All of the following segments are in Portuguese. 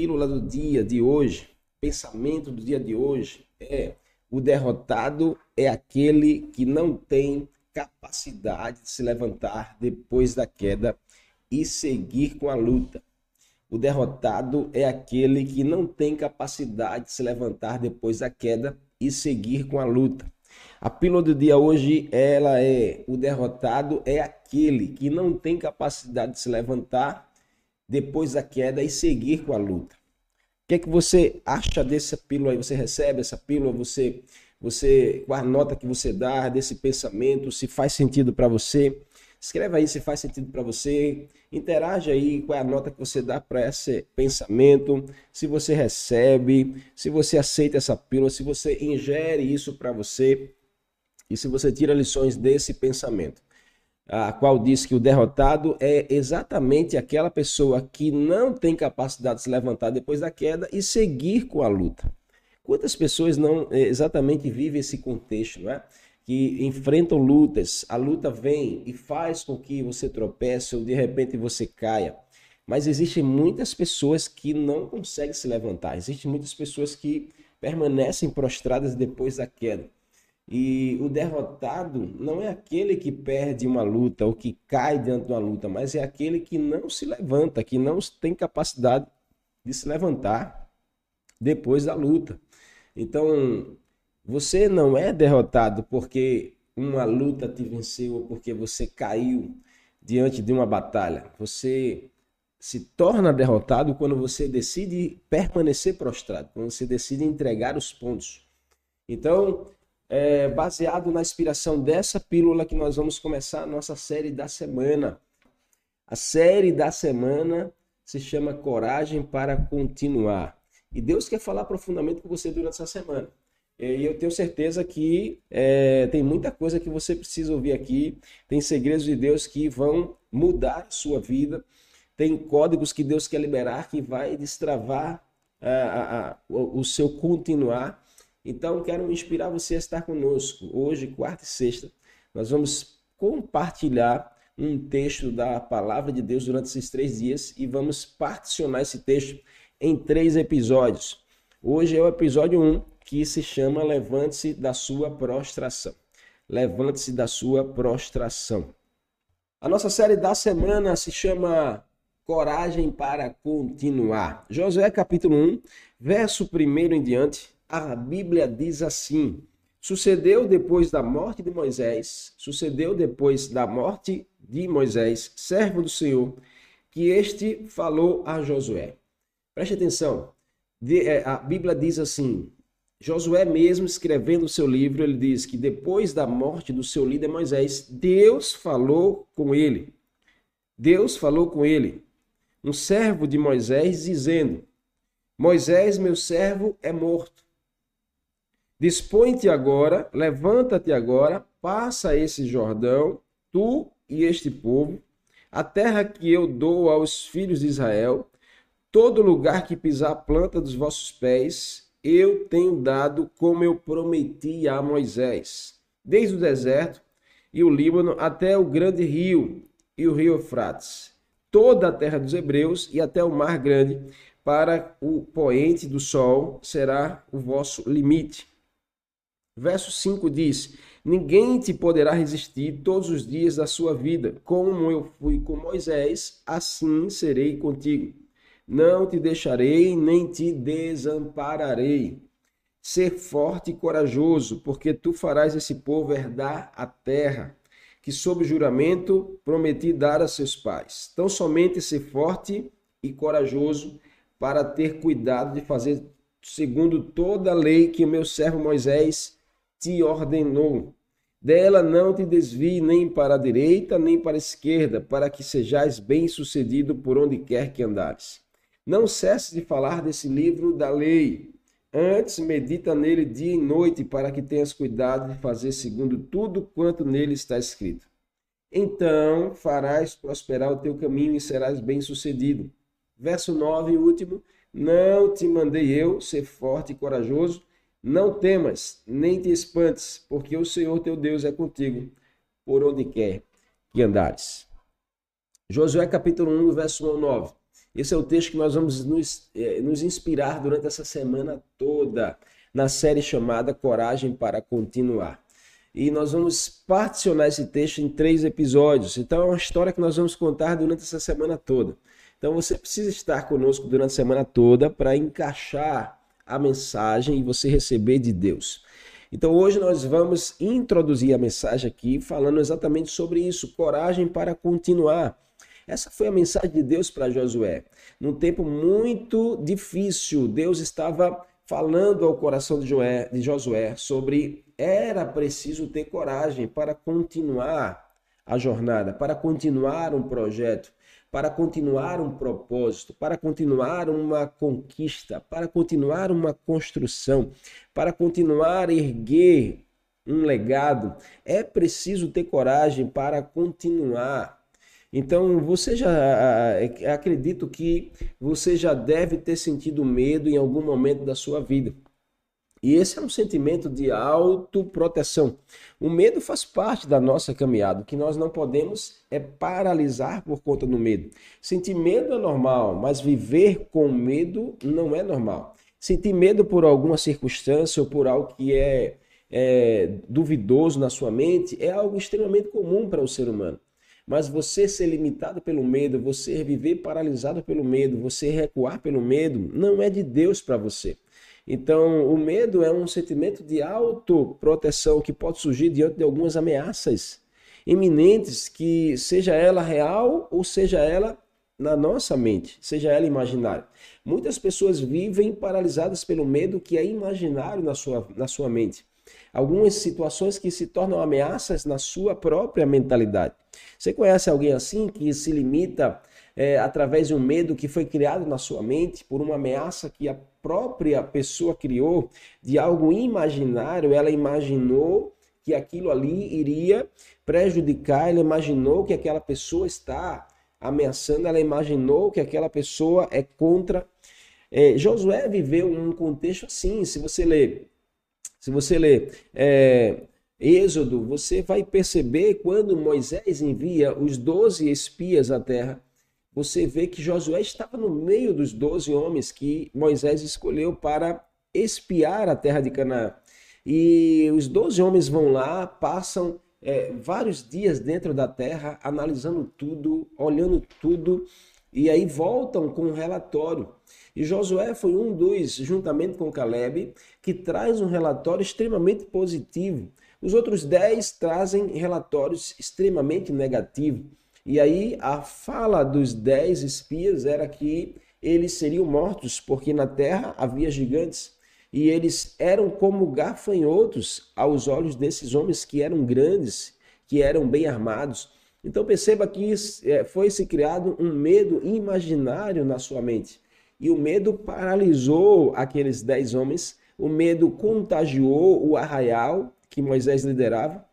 pílula do dia de hoje, pensamento do dia de hoje é: o derrotado é aquele que não tem capacidade de se levantar depois da queda e seguir com a luta. O derrotado é aquele que não tem capacidade de se levantar depois da queda e seguir com a luta. A pílula do dia hoje, ela é o derrotado é aquele que não tem capacidade de se levantar depois da queda e seguir com a luta. Que é que você acha dessa pílula aí? Você recebe essa pílula? Você, você, qual a nota que você dá desse pensamento? Se faz sentido para você? Escreva aí se faz sentido para você. Interage aí qual é a nota que você dá para esse pensamento. Se você recebe, se você aceita essa pílula, se você ingere isso para você e se você tira lições desse pensamento. A qual diz que o derrotado é exatamente aquela pessoa que não tem capacidade de se levantar depois da queda e seguir com a luta. Quantas pessoas não eh, exatamente vivem esse contexto, não é? que enfrentam lutas, a luta vem e faz com que você tropece ou de repente você caia. Mas existem muitas pessoas que não conseguem se levantar, existem muitas pessoas que permanecem prostradas depois da queda. E o derrotado não é aquele que perde uma luta ou que cai diante de uma luta, mas é aquele que não se levanta, que não tem capacidade de se levantar depois da luta. Então, você não é derrotado porque uma luta te venceu ou porque você caiu diante de uma batalha. Você se torna derrotado quando você decide permanecer prostrado, quando você decide entregar os pontos. Então, é baseado na inspiração dessa pílula que nós vamos começar a nossa série da semana. A série da semana se chama Coragem para Continuar. E Deus quer falar profundamente com você durante essa semana. E eu tenho certeza que é, tem muita coisa que você precisa ouvir aqui. Tem segredos de Deus que vão mudar a sua vida. Tem códigos que Deus quer liberar que vai destravar a, a, a, o seu continuar. Então, quero inspirar você a estar conosco. Hoje, quarta e sexta, nós vamos compartilhar um texto da palavra de Deus durante esses três dias e vamos particionar esse texto em três episódios. Hoje é o episódio 1, que se chama Levante-se da sua prostração. Levante-se da sua prostração. A nossa série da semana se chama Coragem para Continuar. Josué capítulo 1, verso 1 em diante, a Bíblia diz assim: Sucedeu depois da morte de Moisés, sucedeu depois da morte de Moisés, servo do Senhor, que este falou a Josué. Preste atenção, é, a Bíblia diz assim: Josué mesmo escrevendo o seu livro, ele diz que depois da morte do seu líder Moisés, Deus falou com ele. Deus falou com ele, um servo de Moisés, dizendo: Moisés, meu servo, é morto. Dispõe-te agora, levanta-te agora, passa esse Jordão, tu e este povo, a terra que eu dou aos filhos de Israel, todo lugar que pisar a planta dos vossos pés, eu tenho dado como eu prometi a Moisés, desde o deserto e o Líbano até o grande rio e o rio Eufrates, toda a terra dos hebreus e até o mar grande, para o poente do sol será o vosso limite. Verso 5 diz: Ninguém te poderá resistir todos os dias da sua vida. Como eu fui com Moisés, assim serei contigo. Não te deixarei, nem te desampararei. Ser forte e corajoso, porque tu farás esse povo herdar a terra, que sob juramento prometi dar a seus pais. Então somente ser forte e corajoso para ter cuidado de fazer segundo toda a lei que o meu servo Moisés te ordenou. Dela não te desvie nem para a direita, nem para a esquerda, para que sejais bem-sucedido por onde quer que andares. Não cesse de falar desse livro da lei. Antes, medita nele dia e noite, para que tenhas cuidado de fazer segundo tudo quanto nele está escrito. Então farás prosperar o teu caminho e serás bem-sucedido. Verso 9 e último: Não te mandei eu ser forte e corajoso. Não temas, nem te espantes, porque o Senhor teu Deus é contigo, por onde quer que andares. Josué capítulo 1, verso 1 ao 9. Esse é o texto que nós vamos nos, eh, nos inspirar durante essa semana toda na série chamada Coragem para Continuar. E nós vamos particionar esse texto em três episódios. Então é uma história que nós vamos contar durante essa semana toda. Então você precisa estar conosco durante a semana toda para encaixar a mensagem e você receber de Deus. Então hoje nós vamos introduzir a mensagem aqui falando exatamente sobre isso, coragem para continuar. Essa foi a mensagem de Deus para Josué. Num tempo muito difícil, Deus estava falando ao coração de, Joé, de Josué sobre era preciso ter coragem para continuar a jornada, para continuar um projeto, para continuar um propósito, para continuar uma conquista, para continuar uma construção, para continuar erguer um legado. É preciso ter coragem para continuar então, você já acredito que você já deve ter sentido medo em algum momento da sua vida. E esse é um sentimento de autoproteção. O medo faz parte da nossa caminhada. O que nós não podemos é paralisar por conta do medo. Sentir medo é normal, mas viver com medo não é normal. Sentir medo por alguma circunstância ou por algo que é, é duvidoso na sua mente é algo extremamente comum para o ser humano. Mas você ser limitado pelo medo, você viver paralisado pelo medo, você recuar pelo medo, não é de Deus para você. Então, o medo é um sentimento de autoproteção que pode surgir diante de algumas ameaças iminentes, que seja ela real ou seja ela na nossa mente, seja ela imaginária. Muitas pessoas vivem paralisadas pelo medo que é imaginário na sua, na sua mente. Algumas situações que se tornam ameaças na sua própria mentalidade. Você conhece alguém assim que se limita é, através de um medo que foi criado na sua mente por uma ameaça que própria pessoa criou de algo imaginário? Ela imaginou que aquilo ali iria prejudicar, ela imaginou que aquela pessoa está ameaçando, ela imaginou que aquela pessoa é contra. É, Josué viveu um contexto assim. Se você ler, se você ler é, Êxodo, você vai perceber quando Moisés envia os doze espias à terra, você vê que Josué estava no meio dos doze homens que Moisés escolheu para espiar a terra de Canaã. E os doze homens vão lá, passam é, vários dias dentro da terra, analisando tudo, olhando tudo, e aí voltam com um relatório. E Josué foi um dos, juntamente com Caleb, que traz um relatório extremamente positivo. Os outros dez trazem relatórios extremamente negativos. E aí a fala dos dez espias era que eles seriam mortos, porque na terra havia gigantes. E eles eram como gafanhotos aos olhos desses homens que eram grandes, que eram bem armados. Então perceba que é, foi se criado um medo imaginário na sua mente. E o medo paralisou aqueles dez homens, o medo contagiou o arraial que Moisés liderava.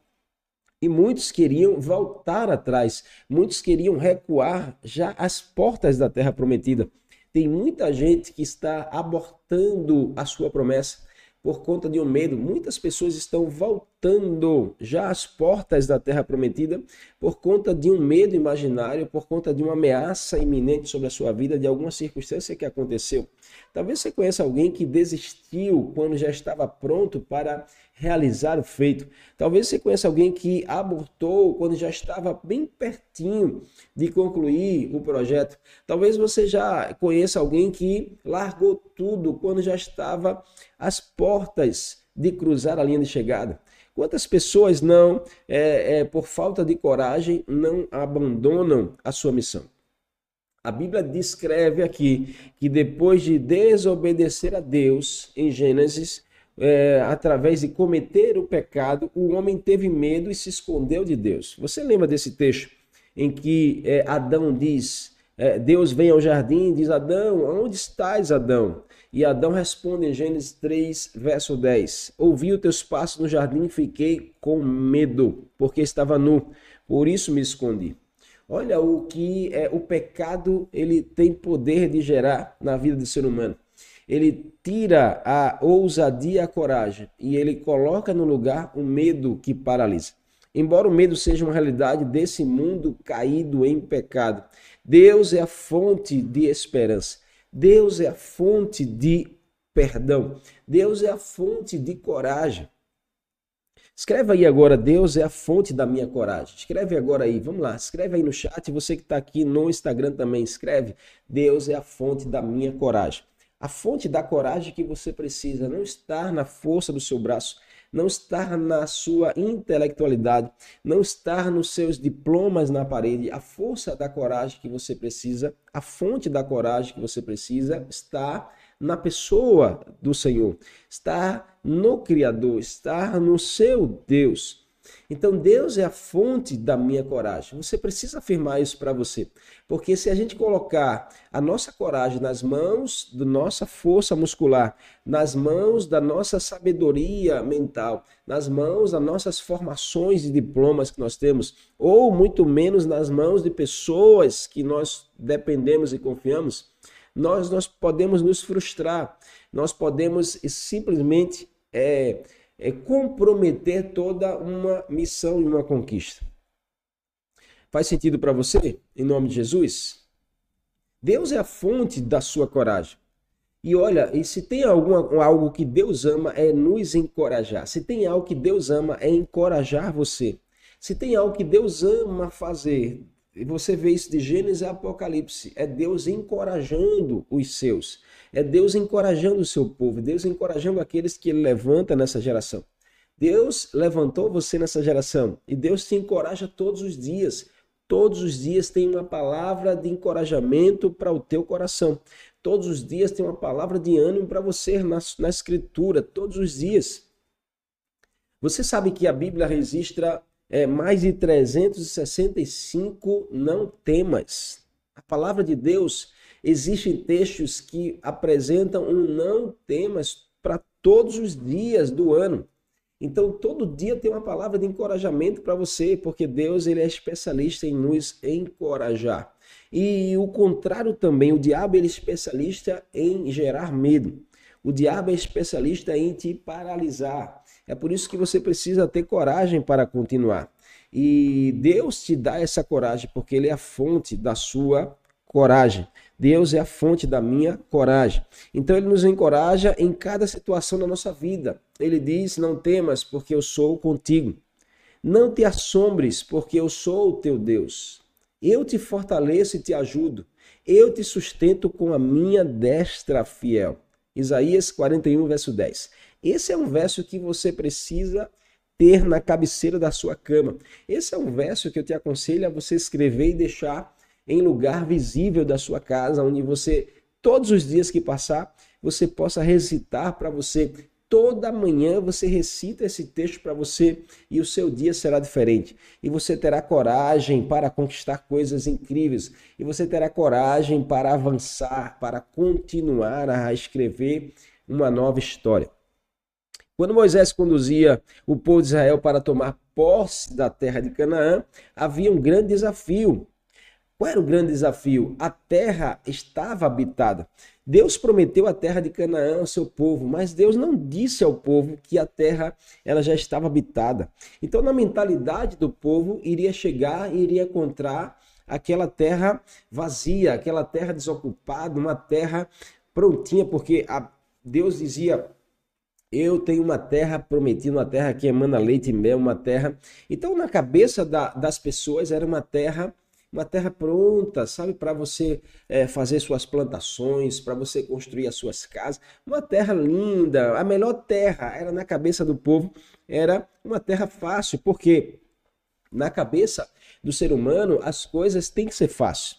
E muitos queriam voltar atrás, muitos queriam recuar já às portas da terra prometida. Tem muita gente que está abortando a sua promessa por conta de um medo. Muitas pessoas estão voltando já às portas da terra prometida por conta de um medo imaginário, por conta de uma ameaça iminente sobre a sua vida, de alguma circunstância que aconteceu. Talvez você conheça alguém que desistiu quando já estava pronto para realizar o feito. Talvez você conheça alguém que abortou quando já estava bem pertinho de concluir o projeto. Talvez você já conheça alguém que largou tudo quando já estava às portas de cruzar a linha de chegada. Quantas pessoas não, é, é, por falta de coragem, não abandonam a sua missão? A Bíblia descreve aqui que depois de desobedecer a Deus, em Gênesis, é, através de cometer o pecado, o homem teve medo e se escondeu de Deus. Você lembra desse texto em que é, Adão diz: é, Deus vem ao jardim e diz: Adão, onde estás, Adão? E Adão responde em Gênesis 3, verso 10: Ouvi os teus passos no jardim e fiquei com medo, porque estava nu, por isso me escondi. Olha o que é o pecado ele tem poder de gerar na vida do ser humano ele tira a ousadia a coragem e ele coloca no lugar o medo que paralisa. embora o medo seja uma realidade desse mundo caído em pecado, Deus é a fonte de esperança. Deus é a fonte de perdão. Deus é a fonte de coragem. Escreve aí agora, Deus é a fonte da minha coragem. Escreve agora aí, vamos lá, escreve aí no chat. Você que está aqui no Instagram também, escreve. Deus é a fonte da minha coragem. A fonte da coragem que você precisa não está na força do seu braço, não está na sua intelectualidade, não está nos seus diplomas na parede. A força da coragem que você precisa, a fonte da coragem que você precisa está na pessoa do Senhor, está no Criador, está no seu Deus. Então Deus é a fonte da minha coragem. Você precisa afirmar isso para você, porque se a gente colocar a nossa coragem nas mãos da nossa força muscular, nas mãos da nossa sabedoria mental, nas mãos das nossas formações e diplomas que nós temos, ou muito menos nas mãos de pessoas que nós dependemos e confiamos, nós, nós podemos nos frustrar, nós podemos simplesmente é, é, comprometer toda uma missão e uma conquista. Faz sentido para você, em nome de Jesus? Deus é a fonte da sua coragem. E olha, e se tem alguma, algo que Deus ama é nos encorajar. Se tem algo que Deus ama é encorajar você. Se tem algo que Deus ama fazer, e você vê isso de Gênesis a Apocalipse. É Deus encorajando os seus. É Deus encorajando o seu povo. Deus encorajando aqueles que ele levanta nessa geração. Deus levantou você nessa geração. E Deus te encoraja todos os dias. Todos os dias tem uma palavra de encorajamento para o teu coração. Todos os dias tem uma palavra de ânimo para você na, na Escritura. Todos os dias. Você sabe que a Bíblia registra é, mais de 365 não temas. A palavra de Deus, existem textos que apresentam um não temas para todos os dias do ano. Então, todo dia tem uma palavra de encorajamento para você, porque Deus ele é especialista em nos encorajar. E o contrário também, o diabo ele é especialista em gerar medo. O diabo é especialista em te paralisar. É por isso que você precisa ter coragem para continuar. E Deus te dá essa coragem porque Ele é a fonte da sua coragem. Deus é a fonte da minha coragem. Então Ele nos encoraja em cada situação da nossa vida. Ele diz: Não temas, porque eu sou contigo. Não te assombres, porque eu sou o teu Deus. Eu te fortaleço e te ajudo. Eu te sustento com a minha destra fiel. Isaías 41, verso 10. Esse é um verso que você precisa ter na cabeceira da sua cama. Esse é um verso que eu te aconselho a você escrever e deixar em lugar visível da sua casa, onde você, todos os dias que passar, você possa recitar para você. Toda manhã você recita esse texto para você e o seu dia será diferente. E você terá coragem para conquistar coisas incríveis. E você terá coragem para avançar, para continuar a escrever uma nova história. Quando Moisés conduzia o povo de Israel para tomar posse da terra de Canaã, havia um grande desafio. Qual era o grande desafio? A terra estava habitada. Deus prometeu a terra de Canaã ao seu povo, mas Deus não disse ao povo que a terra ela já estava habitada. Então, na mentalidade do povo, iria chegar e iria encontrar aquela terra vazia, aquela terra desocupada, uma terra prontinha, porque Deus dizia eu tenho uma terra prometida, uma terra que emana leite e mel, uma terra. Então, na cabeça da, das pessoas, era uma terra, uma terra pronta, sabe, para você é, fazer suas plantações, para você construir as suas casas. Uma terra linda, a melhor terra era na cabeça do povo, era uma terra fácil, porque na cabeça do ser humano as coisas têm que ser fáceis.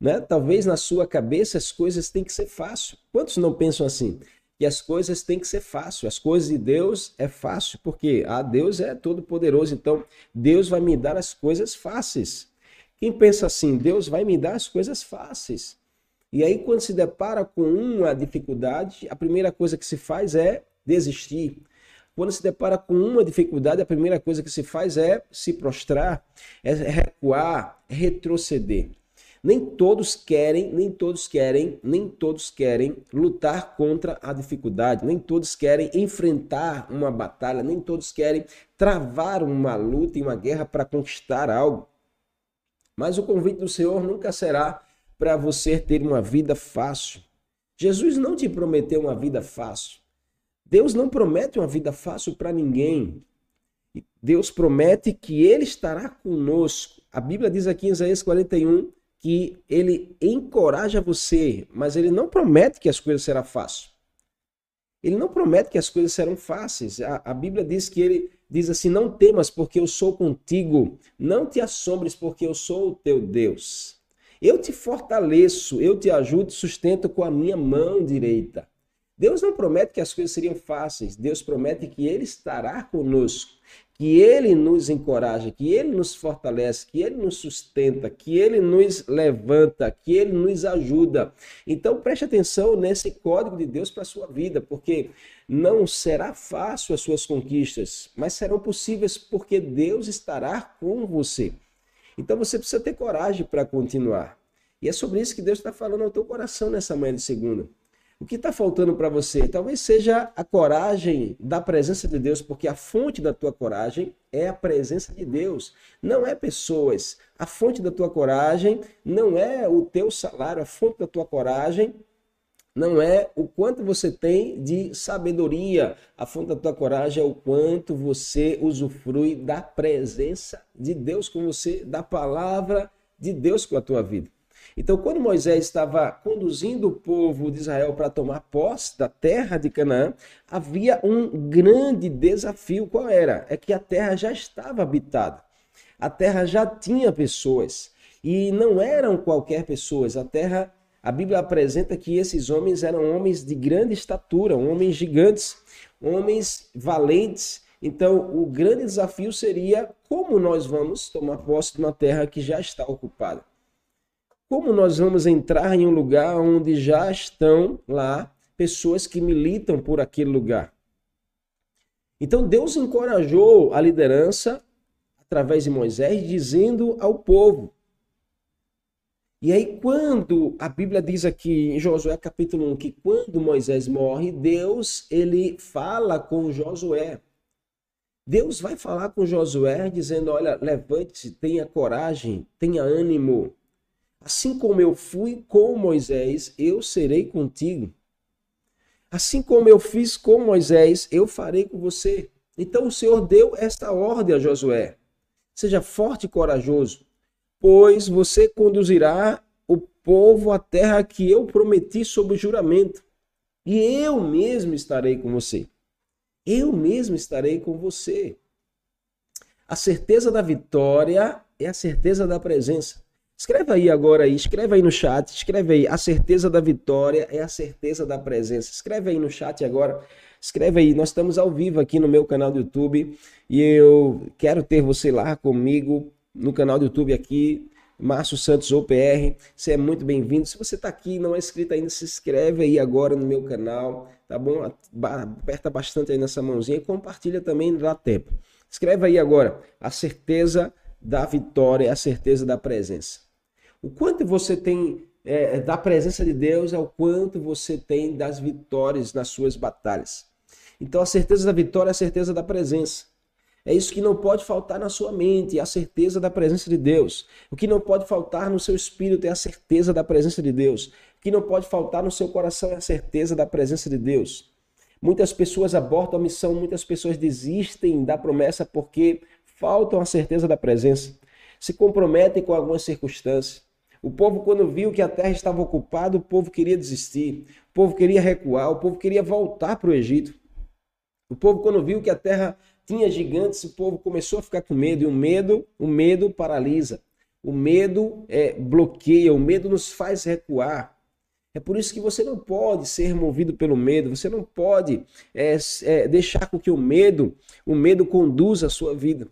Né? Talvez na sua cabeça as coisas têm que ser fácil. Quantos não pensam assim? Que as coisas têm que ser fácil. As coisas de Deus é fácil, porque ah, Deus é todo poderoso, então Deus vai me dar as coisas fáceis. Quem pensa assim, Deus vai me dar as coisas fáceis. E aí, quando se depara com uma dificuldade, a primeira coisa que se faz é desistir. Quando se depara com uma dificuldade, a primeira coisa que se faz é se prostrar, é recuar, é retroceder. Nem todos querem, nem todos querem, nem todos querem lutar contra a dificuldade, nem todos querem enfrentar uma batalha, nem todos querem travar uma luta e uma guerra para conquistar algo. Mas o convite do Senhor nunca será para você ter uma vida fácil. Jesus não te prometeu uma vida fácil. Deus não promete uma vida fácil para ninguém. Deus promete que Ele estará conosco. A Bíblia diz aqui em Isaías 41 que Ele encoraja você, mas Ele não promete que as coisas serão fáceis. Ele não promete que as coisas serão fáceis. A, a Bíblia diz que Ele diz assim: Não temas, porque eu sou contigo. Não te assombres, porque eu sou o teu Deus. Eu te fortaleço, eu te ajudo e sustento com a minha mão direita. Deus não promete que as coisas seriam fáceis, Deus promete que Ele estará conosco, que Ele nos encoraja, que Ele nos fortalece, que Ele nos sustenta, que Ele nos levanta, que Ele nos ajuda. Então preste atenção nesse código de Deus para a sua vida, porque não será fácil as suas conquistas, mas serão possíveis porque Deus estará com você. Então você precisa ter coragem para continuar. E é sobre isso que Deus está falando ao teu coração nessa manhã de segunda. O que está faltando para você? Talvez seja a coragem da presença de Deus, porque a fonte da tua coragem é a presença de Deus, não é pessoas. A fonte da tua coragem não é o teu salário, a fonte da tua coragem não é o quanto você tem de sabedoria. A fonte da tua coragem é o quanto você usufrui da presença de Deus com você, da palavra de Deus com a tua vida. Então, quando Moisés estava conduzindo o povo de Israel para tomar posse da terra de Canaã, havia um grande desafio. Qual era? É que a terra já estava habitada. A terra já tinha pessoas. E não eram qualquer pessoas. A terra a Bíblia apresenta que esses homens eram homens de grande estatura, homens gigantes, homens valentes. Então, o grande desafio seria como nós vamos tomar posse de uma terra que já está ocupada. Como nós vamos entrar em um lugar onde já estão lá pessoas que militam por aquele lugar? Então, Deus encorajou a liderança através de Moisés, dizendo ao povo: e aí, quando a Bíblia diz aqui em Josué capítulo 1 que quando Moisés morre, Deus ele fala com Josué. Deus vai falar com Josué dizendo: Olha, levante-se, tenha coragem, tenha ânimo. Assim como eu fui com Moisés, eu serei contigo. Assim como eu fiz com Moisés, eu farei com você. Então o Senhor deu esta ordem a Josué: Seja forte e corajoso pois você conduzirá o povo à terra que eu prometi sob juramento, e eu mesmo estarei com você. Eu mesmo estarei com você. A certeza da vitória é a certeza da presença. Escreve aí agora aí, escreve aí no chat, escreve aí. A certeza da vitória é a certeza da presença. Escreve aí no chat agora. Escreve aí, nós estamos ao vivo aqui no meu canal do YouTube e eu quero ter você lá comigo no canal do YouTube aqui, Márcio Santos OPR. Você é muito bem-vindo. Se você está aqui e não é inscrito ainda, se inscreve aí agora no meu canal, tá bom? Aperta bastante aí nessa mãozinha e compartilha também, dá tempo. Escreve aí agora. A certeza da vitória, a certeza da presença. O quanto você tem é, da presença de Deus é o quanto você tem das vitórias nas suas batalhas. Então a certeza da vitória é a certeza da presença. É isso que não pode faltar na sua mente, a certeza da presença de Deus. O que não pode faltar no seu espírito é a certeza da presença de Deus. O que não pode faltar no seu coração é a certeza da presença de Deus. Muitas pessoas abortam a missão, muitas pessoas desistem da promessa porque faltam a certeza da presença. Se comprometem com algumas circunstâncias. O povo, quando viu que a terra estava ocupada, o povo queria desistir, o povo queria recuar, o povo queria voltar para o Egito. O povo, quando viu que a terra tinha gigantes, o povo começou a ficar com medo, e o medo, o medo paralisa. O medo é, bloqueia, o medo nos faz recuar. É por isso que você não pode ser movido pelo medo, você não pode é, é, deixar com que o medo, o medo conduza a sua vida.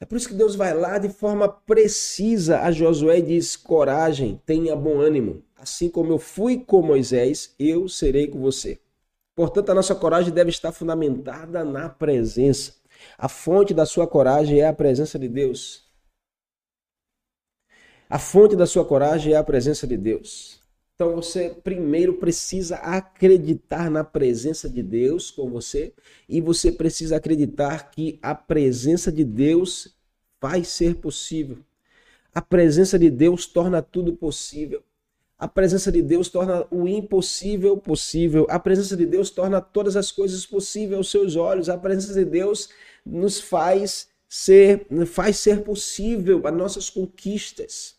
É por isso que Deus vai lá de forma precisa a Josué e diz: coragem, tenha bom ânimo. Assim como eu fui com Moisés, eu serei com você. Portanto, a nossa coragem deve estar fundamentada na presença. A fonte da sua coragem é a presença de Deus. A fonte da sua coragem é a presença de Deus. Então você primeiro precisa acreditar na presença de Deus com você e você precisa acreditar que a presença de Deus vai ser possível. A presença de Deus torna tudo possível. A presença de Deus torna o impossível possível. A presença de Deus torna todas as coisas possíveis aos seus olhos. A presença de Deus nos faz ser, faz ser possível as nossas conquistas.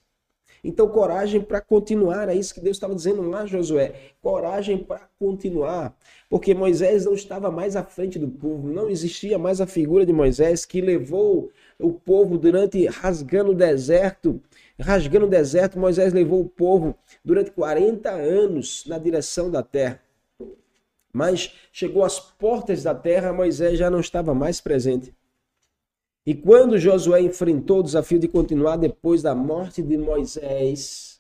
Então, coragem para continuar, é isso que Deus estava dizendo lá, Josué. Coragem para continuar, porque Moisés não estava mais à frente do povo, não existia mais a figura de Moisés que levou o povo durante rasgando o deserto. Rasgando o deserto, Moisés levou o povo durante 40 anos na direção da terra. Mas chegou às portas da terra, Moisés já não estava mais presente. E quando Josué enfrentou o desafio de continuar depois da morte de Moisés,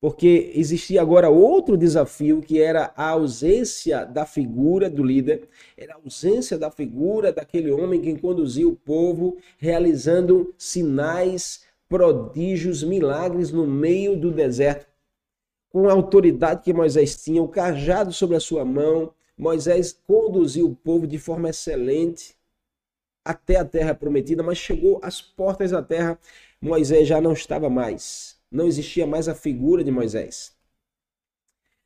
porque existia agora outro desafio que era a ausência da figura do líder, era a ausência da figura daquele homem que conduzia o povo, realizando sinais, prodígios, milagres no meio do deserto. Com a autoridade que Moisés tinha, o cajado sobre a sua mão, Moisés conduziu o povo de forma excelente até a terra prometida, mas chegou às portas da terra, Moisés já não estava mais. Não existia mais a figura de Moisés.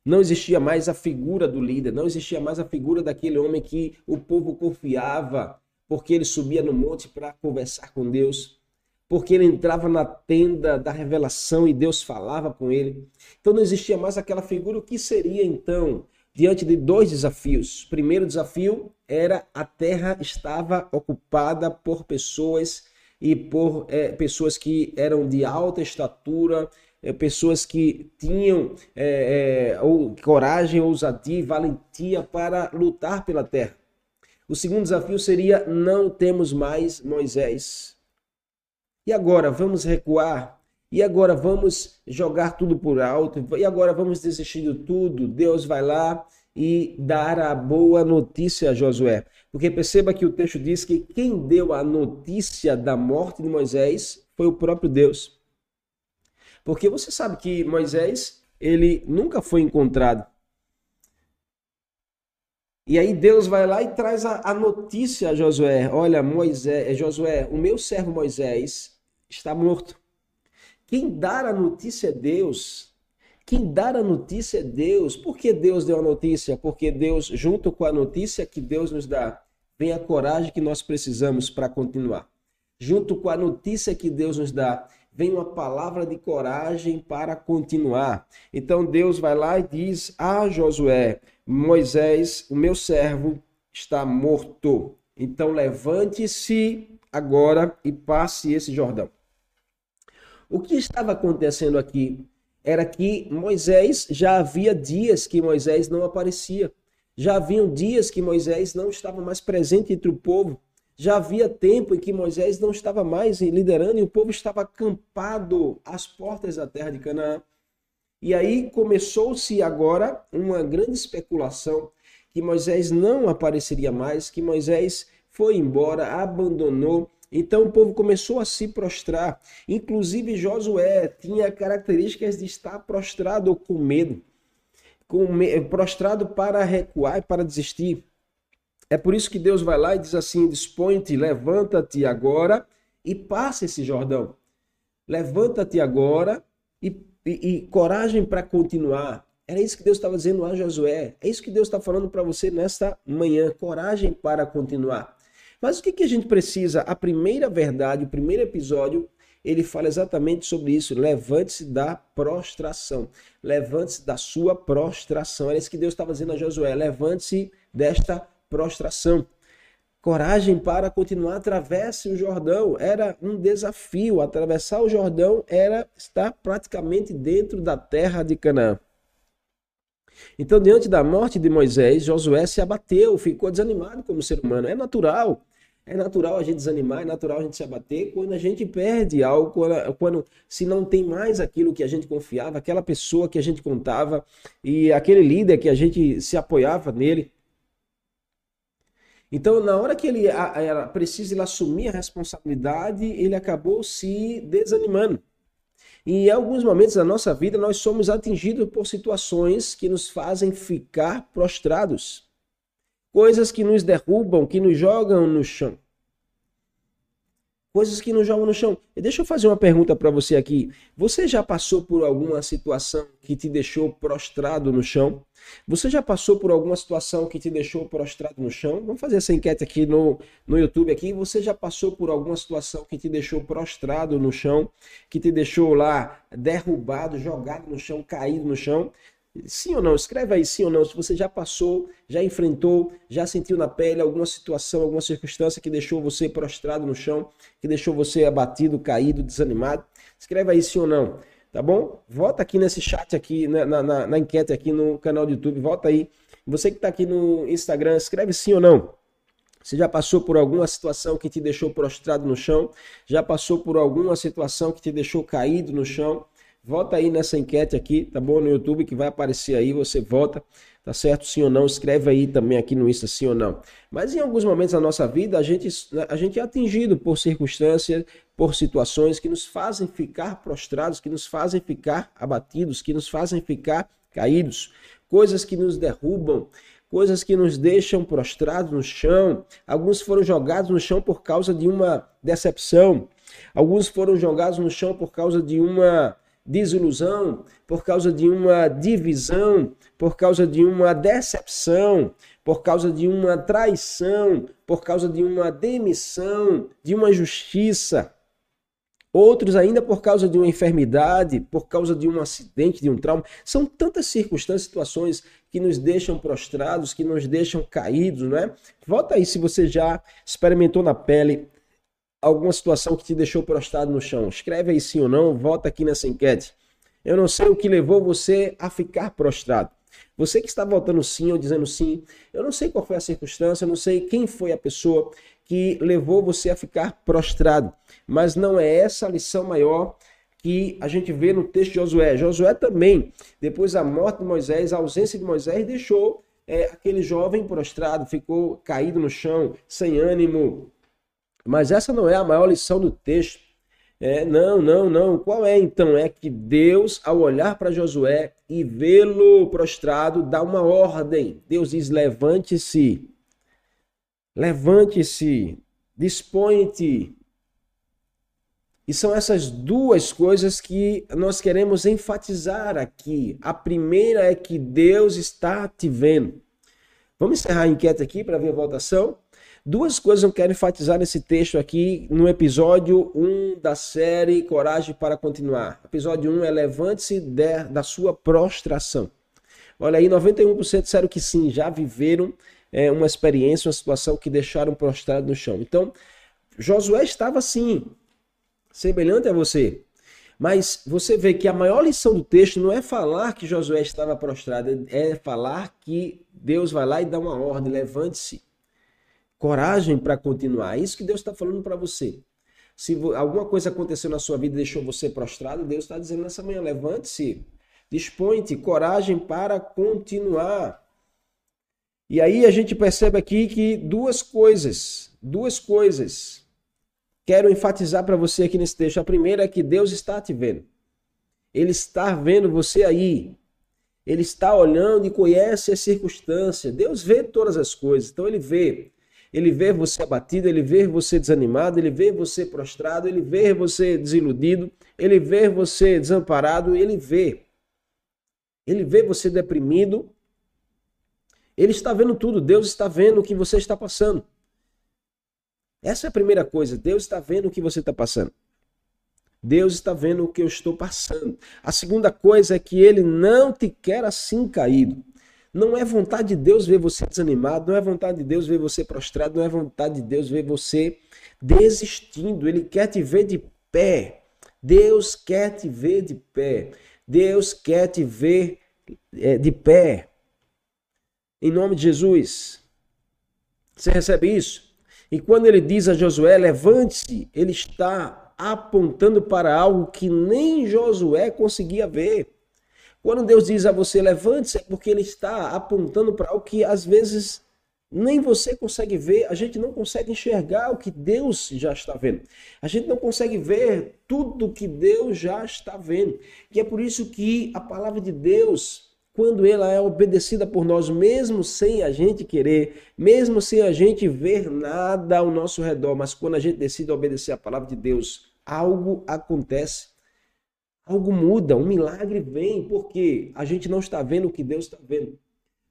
Não existia mais a figura do líder, não existia mais a figura daquele homem que o povo confiava, porque ele subia no monte para conversar com Deus, porque ele entrava na tenda da revelação e Deus falava com ele. Então não existia mais aquela figura. O que seria então diante de dois desafios. Primeiro desafio era a terra estava ocupada por pessoas e por é, pessoas que eram de alta estatura, é, pessoas que tinham é, ou, coragem, ousadia e valentia para lutar pela terra. O segundo desafio seria: não temos mais Moisés. E agora, vamos recuar e agora vamos jogar tudo por alto, e agora vamos desistir de tudo. Deus vai lá e dar a boa notícia a Josué. Porque perceba que o texto diz que quem deu a notícia da morte de Moisés foi o próprio Deus. Porque você sabe que Moisés, ele nunca foi encontrado. E aí Deus vai lá e traz a, a notícia a Josué. Olha, Moisés, Josué, o meu servo Moisés está morto. Quem dar a notícia é Deus. Quem dá a notícia é Deus. Por que Deus deu a notícia? Porque Deus, junto com a notícia que Deus nos dá, vem a coragem que nós precisamos para continuar. Junto com a notícia que Deus nos dá, vem uma palavra de coragem para continuar. Então Deus vai lá e diz a Josué: Moisés, o meu servo, está morto. Então levante-se agora e passe esse Jordão. O que estava acontecendo aqui era que Moisés já havia dias que Moisés não aparecia. Já haviam dias que Moisés não estava mais presente entre o povo. Já havia tempo em que Moisés não estava mais liderando e o povo estava acampado às portas da terra de Canaã. E aí começou-se agora uma grande especulação que Moisés não apareceria mais, que Moisés foi embora, abandonou então o povo começou a se prostrar. Inclusive Josué tinha características de estar prostrado com medo, com prostrado para recuar e para desistir. É por isso que Deus vai lá e diz assim: Dispõe-te, levanta-te agora e passa esse Jordão. Levanta-te agora e, e, e coragem para continuar. Era isso que Deus estava dizendo a Josué. É isso que Deus está falando para você nesta manhã. Coragem para continuar. Mas o que, que a gente precisa? A primeira verdade, o primeiro episódio, ele fala exatamente sobre isso. Levante-se da prostração. Levante-se da sua prostração. Era isso que Deus estava dizendo a Josué. Levante-se desta prostração. Coragem para continuar, atravesse o Jordão. Era um desafio. Atravessar o Jordão era estar praticamente dentro da terra de Canaã. Então, diante da morte de Moisés, Josué se abateu, ficou desanimado como ser humano. É natural. É natural a gente desanimar, é natural a gente se abater quando a gente perde algo, quando, quando, se não tem mais aquilo que a gente confiava, aquela pessoa que a gente contava e aquele líder que a gente se apoiava nele. Então, na hora que ele era preciso ele assumir a responsabilidade, ele acabou se desanimando. E em alguns momentos da nossa vida nós somos atingidos por situações que nos fazem ficar prostrados. Coisas que nos derrubam, que nos jogam no chão coisas que nos jogam no chão. E deixa eu fazer uma pergunta para você aqui. Você já passou por alguma situação que te deixou prostrado no chão? Você já passou por alguma situação que te deixou prostrado no chão? Vamos fazer essa enquete aqui no, no YouTube aqui. Você já passou por alguma situação que te deixou prostrado no chão, que te deixou lá derrubado, jogado no chão, caído no chão? Sim ou não? Escreve aí sim ou não. Se você já passou, já enfrentou, já sentiu na pele alguma situação, alguma circunstância que deixou você prostrado no chão, que deixou você abatido, caído, desanimado. Escreve aí sim ou não. Tá bom? Volta aqui nesse chat aqui, na, na, na enquete aqui no canal do YouTube. Volta aí. Você que está aqui no Instagram, escreve sim ou não. Você já passou por alguma situação que te deixou prostrado no chão? Já passou por alguma situação que te deixou caído no chão? Vota aí nessa enquete aqui, tá bom? No YouTube que vai aparecer aí, você vota, tá certo? Sim ou não? Escreve aí também aqui no Insta, sim ou não. Mas em alguns momentos da nossa vida, a gente, a gente é atingido por circunstâncias, por situações que nos fazem ficar prostrados, que nos fazem ficar abatidos, que nos fazem ficar caídos, coisas que nos derrubam, coisas que nos deixam prostrados no chão. Alguns foram jogados no chão por causa de uma decepção. Alguns foram jogados no chão por causa de uma desilusão, por causa de uma divisão, por causa de uma decepção, por causa de uma traição, por causa de uma demissão, de uma justiça. Outros ainda por causa de uma enfermidade, por causa de um acidente, de um trauma. São tantas circunstâncias, situações que nos deixam prostrados, que nos deixam caídos, não é? Volta aí se você já experimentou na pele alguma situação que te deixou prostrado no chão? Escreve aí sim ou não, volta aqui nessa enquete. Eu não sei o que levou você a ficar prostrado. Você que está votando sim ou dizendo sim, eu não sei qual foi a circunstância, eu não sei quem foi a pessoa que levou você a ficar prostrado, mas não é essa a lição maior que a gente vê no texto de Josué. Josué também, depois da morte de Moisés, a ausência de Moisés, deixou é, aquele jovem prostrado, ficou caído no chão, sem ânimo, mas essa não é a maior lição do texto. É, não, não, não. Qual é então? É que Deus, ao olhar para Josué e vê-lo prostrado, dá uma ordem. Deus diz: levante-se, levante-se, dispõe-te. E são essas duas coisas que nós queremos enfatizar aqui. A primeira é que Deus está te vendo. Vamos encerrar a enquete aqui para ver a votação? Duas coisas eu quero enfatizar nesse texto aqui, no episódio 1 da série Coragem para Continuar. Episódio 1 é Levante-se da sua prostração. Olha aí, 91% disseram que sim, já viveram é, uma experiência, uma situação que deixaram prostrado no chão. Então, Josué estava assim, semelhante a você. Mas você vê que a maior lição do texto não é falar que Josué estava prostrado, é falar que Deus vai lá e dá uma ordem, levante-se coragem para continuar. É isso que Deus está falando para você. Se alguma coisa aconteceu na sua vida e deixou você prostrado, Deus está dizendo nessa manhã: levante-se, dispõe-te, coragem para continuar. E aí a gente percebe aqui que duas coisas, duas coisas, quero enfatizar para você aqui nesse texto. A primeira é que Deus está te vendo. Ele está vendo você aí. Ele está olhando e conhece as circunstâncias. Deus vê todas as coisas. Então ele vê ele vê você abatido, ele vê você desanimado, ele vê você prostrado, ele vê você desiludido, ele vê você desamparado, ele vê. Ele vê você deprimido. Ele está vendo tudo, Deus está vendo o que você está passando. Essa é a primeira coisa, Deus está vendo o que você está passando. Deus está vendo o que eu estou passando. A segunda coisa é que ele não te quer assim caído. Não é vontade de Deus ver você desanimado, não é vontade de Deus ver você prostrado, não é vontade de Deus ver você desistindo. Ele quer te ver de pé. Deus quer te ver de pé. Deus quer te ver é, de pé. Em nome de Jesus. Você recebe isso? E quando ele diz a Josué, levante-se, ele está apontando para algo que nem Josué conseguia ver. Quando Deus diz a você levante-se, é porque Ele está apontando para algo que às vezes nem você consegue ver, a gente não consegue enxergar o que Deus já está vendo. A gente não consegue ver tudo que Deus já está vendo. E é por isso que a palavra de Deus, quando ela é obedecida por nós, mesmo sem a gente querer, mesmo sem a gente ver nada ao nosso redor, mas quando a gente decide obedecer a palavra de Deus, algo acontece. Algo muda, um milagre vem, porque a gente não está vendo o que Deus está vendo.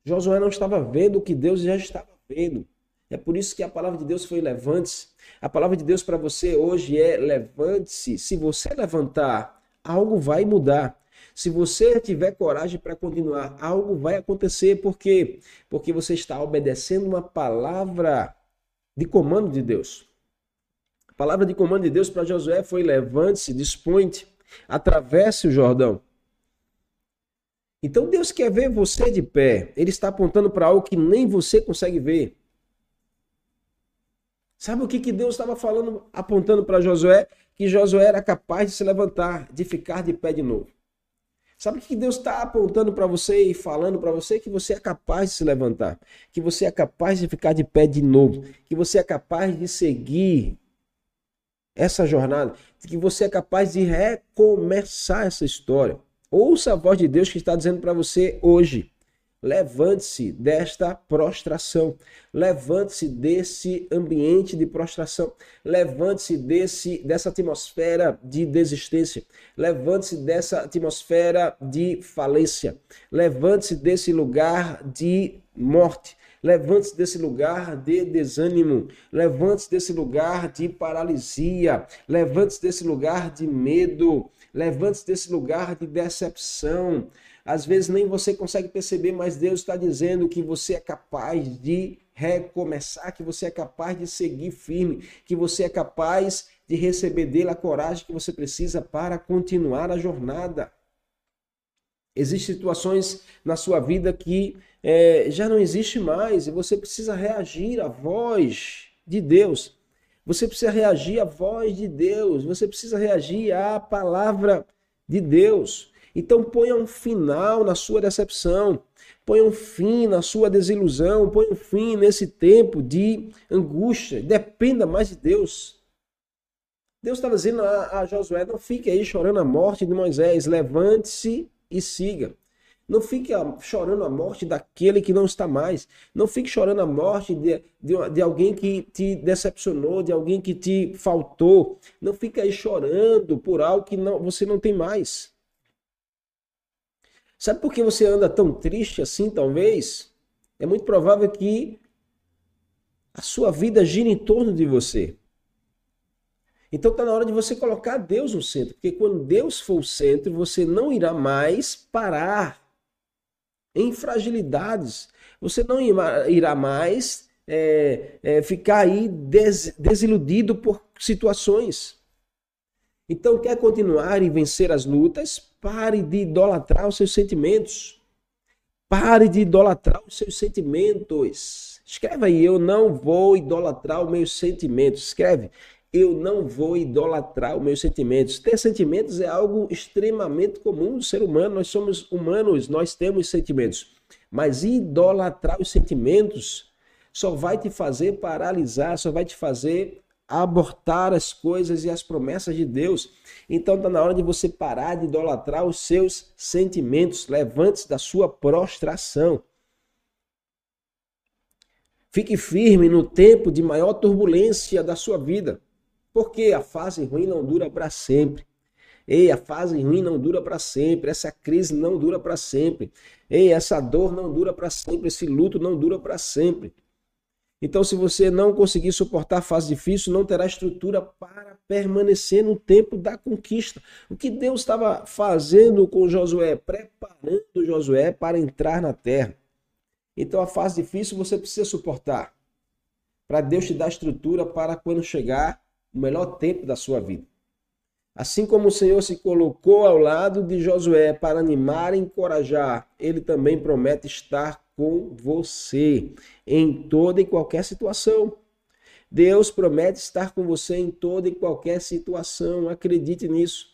Josué não estava vendo o que Deus já estava vendo. É por isso que a palavra de Deus foi levante-se. A palavra de Deus para você hoje é levante-se. Se você levantar, algo vai mudar. Se você tiver coragem para continuar, algo vai acontecer. Por quê? Porque você está obedecendo uma palavra de comando de Deus. A palavra de comando de Deus para Josué foi levante-se, dispõe-te, atravesse o Jordão. Então Deus quer ver você de pé. Ele está apontando para algo que nem você consegue ver. Sabe o que, que Deus estava falando, apontando para Josué? Que Josué era capaz de se levantar, de ficar de pé de novo. Sabe o que Deus está apontando para você e falando para você? Que você é capaz de se levantar, que você é capaz de ficar de pé de novo, que você é capaz de seguir essa jornada, que você é capaz de recomeçar essa história. Ouça a voz de Deus que está dizendo para você hoje. Levante-se desta prostração. Levante-se desse ambiente de prostração. Levante-se desse dessa atmosfera de desistência. Levante-se dessa atmosfera de falência. Levante-se desse lugar de morte. Levante-se desse lugar de desânimo. Levante-se desse lugar de paralisia. Levante-se desse lugar de medo. Levante-se desse lugar de decepção. Às vezes nem você consegue perceber, mas Deus está dizendo que você é capaz de recomeçar, que você é capaz de seguir firme, que você é capaz de receber dele a coragem que você precisa para continuar a jornada. Existem situações na sua vida que é, já não existe mais e você precisa reagir à voz de Deus. Você precisa reagir à voz de Deus, você precisa reagir à palavra de Deus. Então ponha um final na sua decepção, ponha um fim na sua desilusão, ponha um fim nesse tempo de angústia. Dependa mais de Deus. Deus estava dizendo a, a Josué: não fique aí chorando a morte de Moisés, levante-se e siga. Não fique chorando a morte daquele que não está mais. Não fique chorando a morte de, de, de, alguém que te decepcionou, de alguém que te faltou. Não fique aí chorando por algo que não, você não tem mais. Sabe por que você anda tão triste assim, talvez? É muito provável que a sua vida gira em torno de você. Então está na hora de você colocar Deus no centro, porque quando Deus for o centro, você não irá mais parar em fragilidades. Você não irá mais é, é, ficar aí des, desiludido por situações. Então, quer continuar e vencer as lutas? Pare de idolatrar os seus sentimentos. Pare de idolatrar os seus sentimentos. Escreve aí, eu não vou idolatrar os meus sentimentos. Escreve, eu não vou idolatrar os meus sentimentos. Ter sentimentos é algo extremamente comum do ser humano. Nós somos humanos, nós temos sentimentos. Mas idolatrar os sentimentos só vai te fazer paralisar, só vai te fazer abortar as coisas e as promessas de Deus. Então está na hora de você parar de idolatrar os seus sentimentos. Levante-se da sua prostração. Fique firme no tempo de maior turbulência da sua vida. Porque a fase ruim não dura para sempre. Ei, a fase ruim não dura para sempre, essa crise não dura para sempre. Ei, essa dor não dura para sempre, esse luto não dura para sempre. Então, se você não conseguir suportar a fase difícil, não terá estrutura para permanecer no tempo da conquista. O que Deus estava fazendo com Josué? Preparando Josué para entrar na terra. Então, a fase difícil você precisa suportar. Para Deus te dar estrutura para quando chegar o melhor tempo da sua vida. Assim como o Senhor se colocou ao lado de Josué para animar e encorajar, ele também promete estar com você em toda e qualquer situação. Deus promete estar com você em toda e qualquer situação, acredite nisso.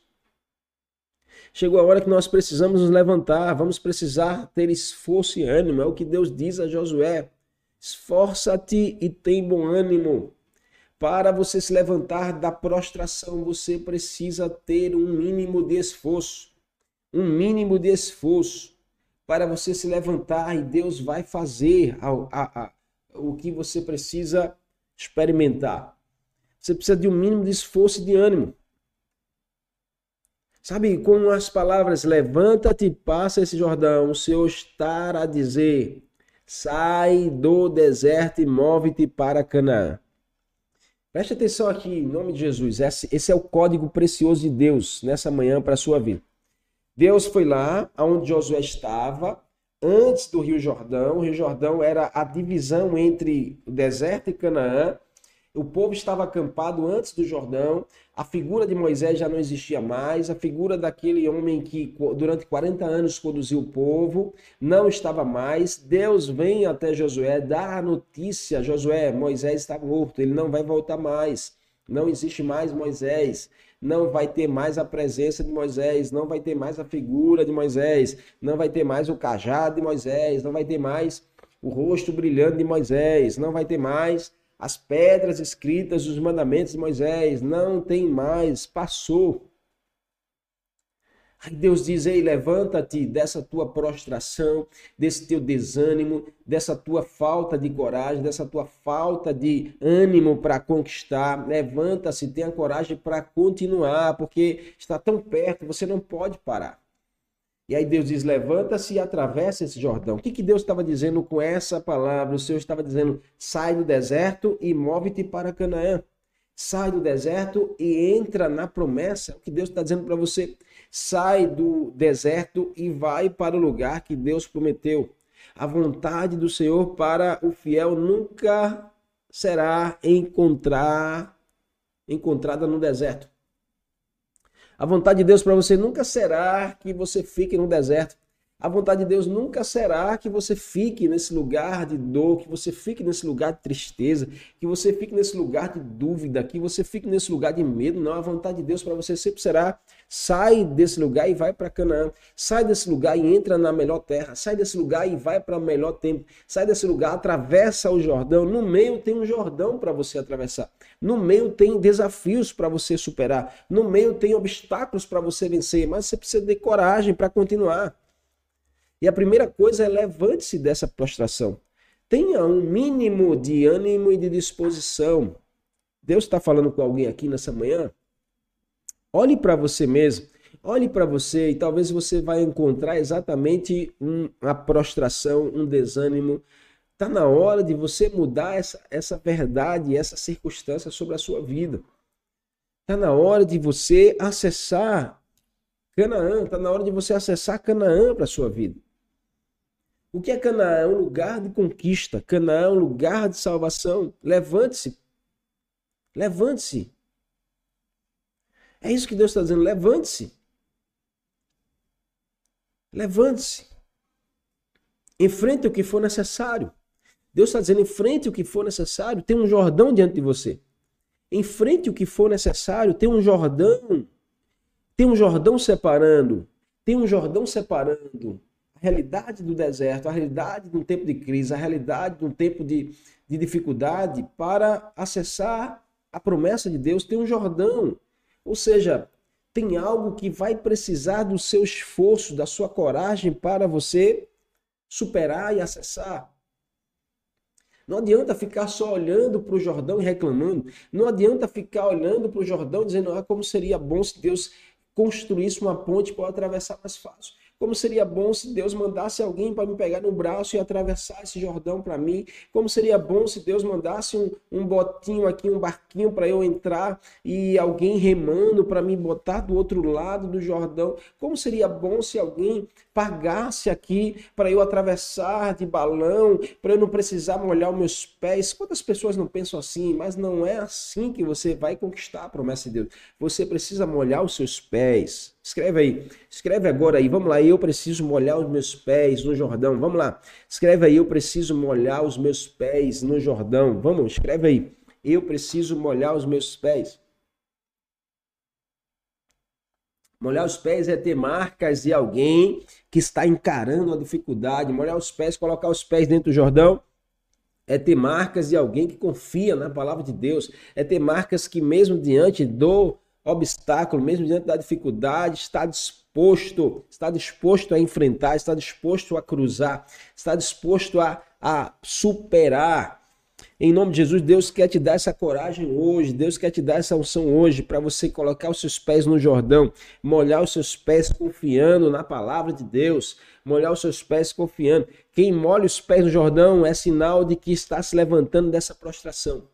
Chegou a hora que nós precisamos nos levantar, vamos precisar ter esforço e ânimo, é o que Deus diz a Josué. Esforça-te e tem bom ânimo. Para você se levantar da prostração, você precisa ter um mínimo de esforço. Um mínimo de esforço para você se levantar e Deus vai fazer a, a, a, o que você precisa experimentar. Você precisa de um mínimo de esforço e de ânimo. Sabe, com as palavras levanta-te passa esse Jordão, o Senhor está a dizer: sai do deserto e move-te para Canaã. Preste atenção aqui, em nome de Jesus. Esse, é o código precioso de Deus nessa manhã para a sua vida. Deus foi lá onde Josué estava, antes do Rio Jordão. O Rio Jordão era a divisão entre o deserto e Canaã. O povo estava acampado antes do Jordão. A figura de Moisés já não existia mais. A figura daquele homem que durante 40 anos conduziu o povo não estava mais. Deus vem até Josué dar a notícia: Josué, Moisés está morto, ele não vai voltar mais. Não existe mais Moisés. Não vai ter mais a presença de Moisés. Não vai ter mais a figura de Moisés. Não vai ter mais o cajado de Moisés. Não vai ter mais o rosto brilhante de Moisés. Não vai ter mais as pedras escritas dos mandamentos de Moisés não tem mais, passou. Aí Deus diz: Ei, levanta-te dessa tua prostração, desse teu desânimo, dessa tua falta de coragem, dessa tua falta de ânimo para conquistar. Levanta-se, tenha coragem para continuar, porque está tão perto, você não pode parar. E aí Deus diz: levanta-se e atravessa esse Jordão. O que, que Deus estava dizendo com essa palavra? O Senhor estava dizendo: sai do deserto e move-te para Canaã. Sai do deserto e entra na promessa. O que Deus está dizendo para você. Sai do deserto e vai para o lugar que Deus prometeu. A vontade do Senhor para o fiel nunca será encontrar encontrada no deserto. A vontade de Deus para você nunca será que você fique no deserto. A vontade de Deus nunca será que você fique nesse lugar de dor, que você fique nesse lugar de tristeza, que você fique nesse lugar de dúvida, que você fique nesse lugar de medo. Não, a vontade de Deus para você sempre será sai desse lugar e vai para Canaã. Sai desse lugar e entra na melhor terra. Sai desse lugar e vai para o melhor tempo. Sai desse lugar, atravessa o Jordão. No meio tem um Jordão para você atravessar. No meio tem desafios para você superar. No meio tem obstáculos para você vencer, mas você precisa de coragem para continuar. E a primeira coisa é levante-se dessa prostração. Tenha um mínimo de ânimo e de disposição. Deus está falando com alguém aqui nessa manhã? Olhe para você mesmo. Olhe para você e talvez você vai encontrar exatamente uma prostração, um desânimo. Está na hora de você mudar essa, essa verdade, essa circunstância sobre a sua vida. Está na hora de você acessar Canaã. Está na hora de você acessar Canaã para a sua vida. O que é Canaã? É um lugar de conquista. Canaã é um lugar de salvação. Levante-se. Levante-se. É isso que Deus está dizendo. Levante-se. Levante-se. Enfrente o que for necessário. Deus está dizendo: enfrente o que for necessário. Tem um Jordão diante de você. Enfrente o que for necessário. Tem um Jordão. Tem um Jordão separando. Tem um Jordão separando a realidade do deserto, a realidade de um tempo de crise, a realidade de um tempo de, de dificuldade para acessar a promessa de Deus. Tem um Jordão. Ou seja, tem algo que vai precisar do seu esforço, da sua coragem para você superar e acessar. Não adianta ficar só olhando para o Jordão e reclamando. Não adianta ficar olhando para o Jordão dizendo ah, como seria bom se Deus construísse uma ponte para atravessar mais fácil. Como seria bom se Deus mandasse alguém para me pegar no braço e atravessar esse Jordão para mim. Como seria bom se Deus mandasse um, um botinho aqui, um barquinho para eu entrar e alguém remando para me botar do outro lado do Jordão. Como seria bom se alguém pagasse aqui para eu atravessar de balão, para eu não precisar molhar os meus pés. Quantas pessoas não pensam assim? Mas não é assim que você vai conquistar a promessa de Deus. Você precisa molhar os seus pés. Escreve aí. Escreve agora aí. Vamos lá. Eu preciso molhar os meus pés no Jordão. Vamos lá. Escreve aí. Eu preciso molhar os meus pés no Jordão. Vamos, escreve aí. Eu preciso molhar os meus pés. Molhar os pés é ter marcas de alguém que está encarando a dificuldade. Molhar os pés, colocar os pés dentro do Jordão é ter marcas de alguém que confia na palavra de Deus, é ter marcas que, mesmo diante do obstáculo, mesmo diante da dificuldade, está disposto, está disposto a enfrentar, está disposto a cruzar, está disposto a, a superar. Em nome de Jesus, Deus quer te dar essa coragem hoje, Deus quer te dar essa unção hoje para você colocar os seus pés no Jordão, molhar os seus pés confiando na palavra de Deus, molhar os seus pés confiando. Quem molha os pés no Jordão é sinal de que está se levantando dessa prostração.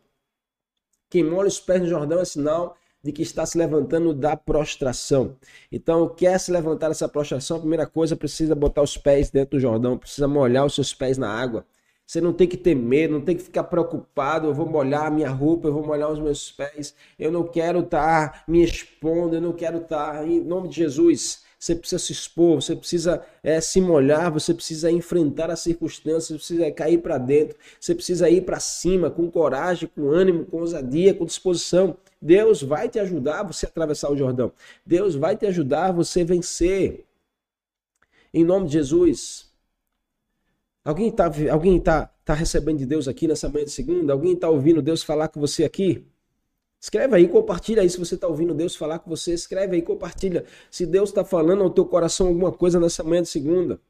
Quem molha os pés no Jordão é sinal de que está se levantando da prostração. Então, quer se levantar dessa prostração, a primeira coisa precisa botar os pés dentro do Jordão, precisa molhar os seus pés na água. Você não tem que ter medo, não tem que ficar preocupado. Eu vou molhar a minha roupa, eu vou molhar os meus pés. Eu não quero estar tá me expondo, eu não quero estar. Tá, em nome de Jesus, você precisa se expor, você precisa é, se molhar, você precisa enfrentar as circunstâncias, você precisa cair para dentro, você precisa ir para cima com coragem, com ânimo, com ousadia, com disposição. Deus vai te ajudar você a atravessar o Jordão. Deus vai te ajudar você a vencer. Em nome de Jesus. Alguém está alguém tá, tá recebendo de Deus aqui nessa manhã de segunda? Alguém está ouvindo Deus falar com você aqui? Escreve aí, compartilha aí. Se você está ouvindo Deus falar com você, escreve aí, compartilha. Se Deus está falando ao teu coração alguma coisa nessa manhã de segunda.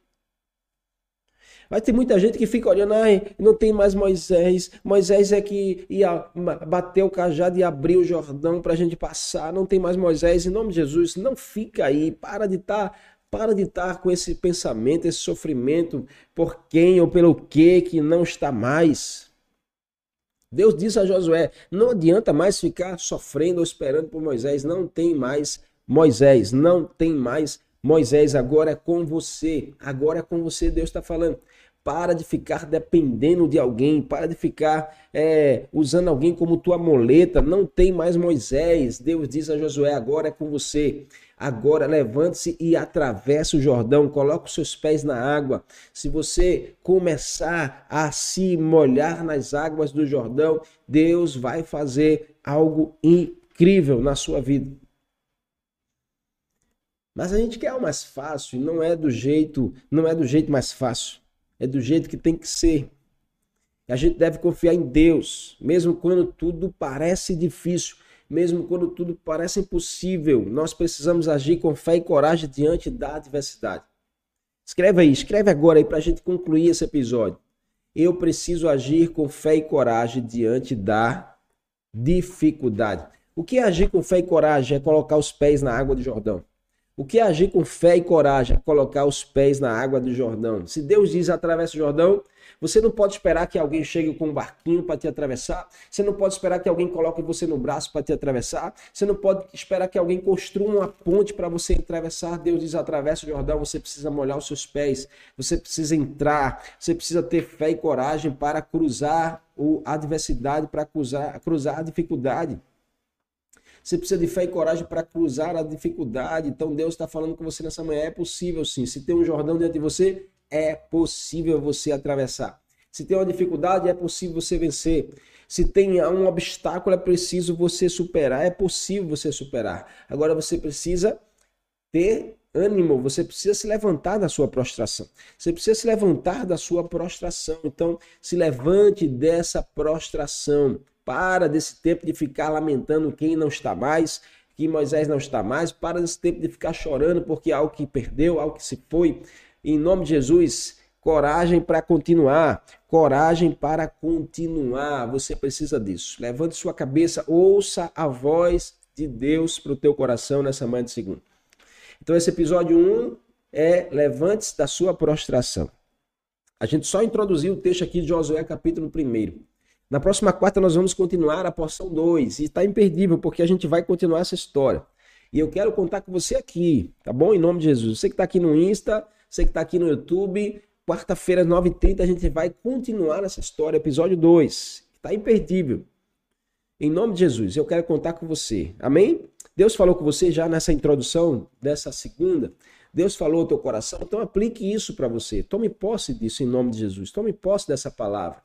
Vai ter muita gente que fica olhando, ai, não tem mais Moisés. Moisés é que ia bater o cajado e abrir o Jordão para a gente passar. Não tem mais Moisés. Em nome de Jesus, não fica aí. Para de estar tá para de estar com esse pensamento, esse sofrimento por quem ou pelo que que não está mais. Deus disse a Josué: não adianta mais ficar sofrendo ou esperando por Moisés, não tem mais Moisés, não tem mais Moisés, agora é com você, agora é com você, Deus está falando. Para de ficar dependendo de alguém, para de ficar é, usando alguém como tua moleta. Não tem mais Moisés. Deus diz a Josué: agora é com você. Agora levante-se e atravesse o Jordão, coloque os seus pés na água. Se você começar a se molhar nas águas do Jordão, Deus vai fazer algo incrível na sua vida. Mas a gente quer o mais fácil, e não é do jeito, não é do jeito mais fácil. É do jeito que tem que ser. A gente deve confiar em Deus, mesmo quando tudo parece difícil mesmo quando tudo parece impossível, nós precisamos agir com fé e coragem diante da adversidade. Escreve aí, escreve agora aí para a gente concluir esse episódio. Eu preciso agir com fé e coragem diante da dificuldade. O que é agir com fé e coragem? É colocar os pés na água do Jordão. O que é agir com fé e coragem? Colocar os pés na água do Jordão. Se Deus diz atravessa o Jordão, você não pode esperar que alguém chegue com um barquinho para te atravessar. Você não pode esperar que alguém coloque você no braço para te atravessar. Você não pode esperar que alguém construa uma ponte para você atravessar. Deus diz: atravessa o Jordão. Você precisa molhar os seus pés. Você precisa entrar. Você precisa ter fé e coragem para cruzar a adversidade, para cruzar, cruzar a dificuldade. Você precisa de fé e coragem para cruzar a dificuldade. Então Deus está falando com você nessa manhã. É possível sim. Se tem um Jordão diante de você, é possível você atravessar. Se tem uma dificuldade, é possível você vencer. Se tem um obstáculo, é preciso você superar. É possível você superar. Agora você precisa ter ânimo, você precisa se levantar da sua prostração. Você precisa se levantar da sua prostração. Então, se levante dessa prostração. Para desse tempo de ficar lamentando quem não está mais, que Moisés não está mais. Para desse tempo de ficar chorando porque algo que perdeu, algo que se foi. Em nome de Jesus, coragem para continuar. Coragem para continuar. Você precisa disso. Levante sua cabeça, ouça a voz de Deus para o teu coração nessa manhã de segunda. Então, esse episódio 1 é Levante-se da sua prostração. A gente só introduziu o texto aqui de Josué, capítulo 1. Na próxima quarta, nós vamos continuar a porção 2. E está imperdível, porque a gente vai continuar essa história. E eu quero contar com você aqui, tá bom? Em nome de Jesus. Você que está aqui no Insta, você que está aqui no YouTube, quarta-feira, 9h30, a gente vai continuar essa história, episódio 2, que está imperdível. Em nome de Jesus, eu quero contar com você. Amém? Deus falou com você já nessa introdução dessa segunda. Deus falou ao teu coração, então aplique isso para você. Tome posse disso em nome de Jesus. Tome posse dessa palavra.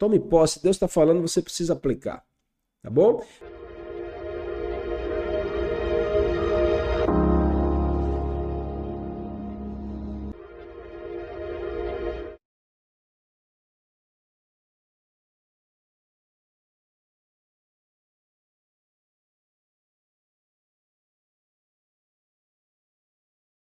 Tome posse. Deus está falando, você precisa aplicar. Tá bom?